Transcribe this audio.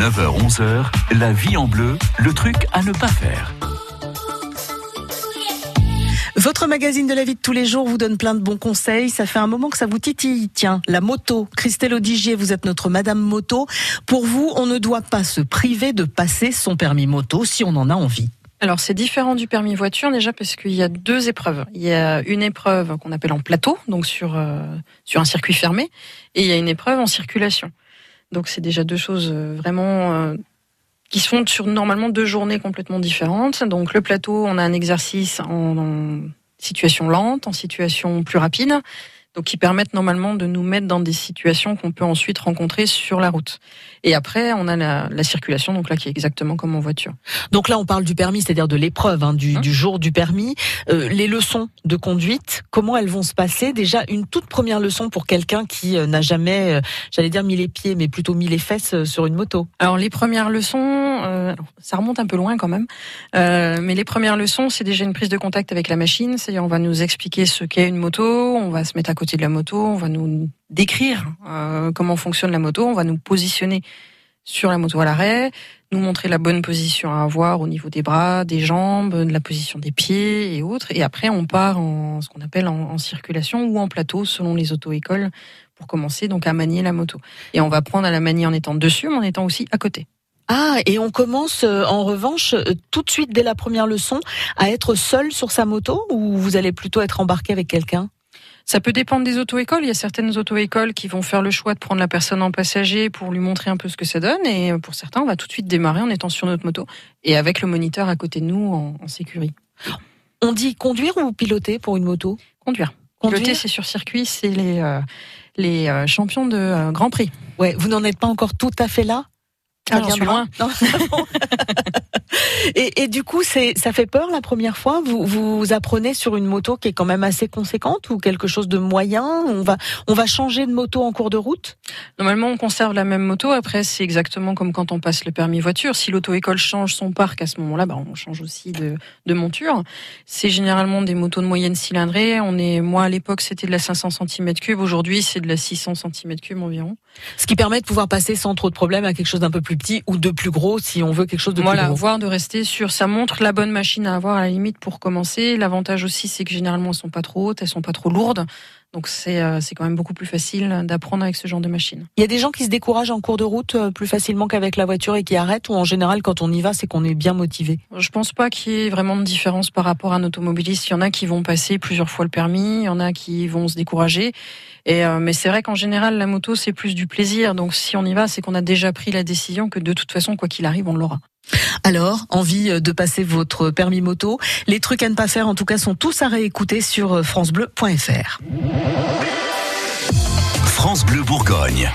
9h-11h, la vie en bleu, le truc à ne pas faire. Votre magazine de la vie de tous les jours vous donne plein de bons conseils. Ça fait un moment que ça vous titille. Tiens, la moto. Christelle Odigier, vous êtes notre Madame Moto. Pour vous, on ne doit pas se priver de passer son permis moto si on en a envie. Alors c'est différent du permis voiture déjà parce qu'il y a deux épreuves. Il y a une épreuve qu'on appelle en plateau, donc sur euh, sur un circuit fermé, et il y a une épreuve en circulation. Donc c'est déjà deux choses euh, vraiment euh, qui se font sur normalement deux journées complètement différentes. Donc le plateau, on a un exercice en, situation lente, en situation plus rapide, donc qui permettent normalement de nous mettre dans des situations qu'on peut ensuite rencontrer sur la route. Et après, on a la, circulation, donc là qui est exactement comme en voiture. Donc là, on parle du permis, c'est-à-dire de l'épreuve, hein, du, hein du, jour du permis. Euh, les leçons de conduite, comment elles vont se passer? Déjà, une toute première leçon pour quelqu'un qui euh, n'a jamais, euh, j'allais dire mis les pieds, mais plutôt mis les fesses sur une moto. Alors les premières leçons, ça remonte un peu loin quand même, mais les premières leçons, c'est déjà une prise de contact avec la machine, c'est-à-dire on va nous expliquer ce qu'est une moto, on va se mettre à côté de la moto, on va nous décrire euh, comment fonctionne la moto. On va nous positionner sur la moto à l'arrêt, nous montrer la bonne position à avoir au niveau des bras, des jambes, de la position des pieds et autres. Et après, on part en ce qu'on appelle en, circulation ou en plateau selon les auto-écoles pour commencer donc à manier la moto. Et on va prendre à la manier en étant dessus, mais en étant aussi à côté. Ah, et on commence euh, en revanche euh, tout de suite dès la première leçon à être seul sur sa moto ou vous allez plutôt être embarqué avec quelqu'un? Ça peut dépendre des auto-écoles. Il y a certaines auto-écoles qui vont faire le choix de prendre la personne en passager pour lui montrer un peu ce que ça donne. Et pour certains, on va tout de suite démarrer en étant sur notre moto et avec le moniteur à côté de nous en, sécurité. On dit conduire ou piloter pour une moto? Conduire? Piloter, c'est sur circuit, c'est les, euh, les euh, champions de euh, Grand Prix. Ouais, vous n'en êtes pas encore tout à fait là? Ah, j'en suis loin. et, et, du coup, c'est, ça fait peur la première fois? Vous, vous apprenez sur une moto qui est quand même assez conséquente ou quelque chose de moyen? On va, on va changer de moto en cours de route? Normalement, on conserve la même moto. Après, c'est exactement comme quand on passe le permis voiture. Si l'auto-école change son parc à ce moment-là, bah, on change aussi de, de monture. C'est généralement des motos de moyenne cylindrée. On est, moi à l'époque, c'était de la 500 cm3. Aujourd'hui, c'est de la 600 cm3 environ. Ce qui permet de pouvoir passer sans trop de problèmes à quelque chose d'un peu plus petit ou de plus gros si on veut quelque chose de voilà, plus gros. Voire de rester sur ça montre la bonne machine à avoir à la limite pour commencer. L'avantage aussi c'est que généralement elles sont pas trop hautes, elles sont pas trop lourdes. Donc c'est euh, quand même beaucoup plus facile d'apprendre avec ce genre de machine. Il y a des gens qui se découragent en cours de route euh, plus facilement qu'avec la voiture et qui arrêtent ou en général quand on y va c'est qu'on est bien motivé? Je pense pas qu'il y ait vraiment de différence par rapport à un automobiliste. Il y en a qui vont passer plusieurs fois le permis, il y en a qui vont se décourager. Et euh, mais c'est vrai qu'en général la moto c'est plus du plaisir. Donc si on y va c'est qu'on a déjà pris la décision que de toute façon quoi qu'il arrive on l'aura. Alors, envie de passer votre permis moto? Les trucs à ne pas faire, en tout cas, sont tous à réécouter sur francebleu.fr. France Bleu Bourgogne.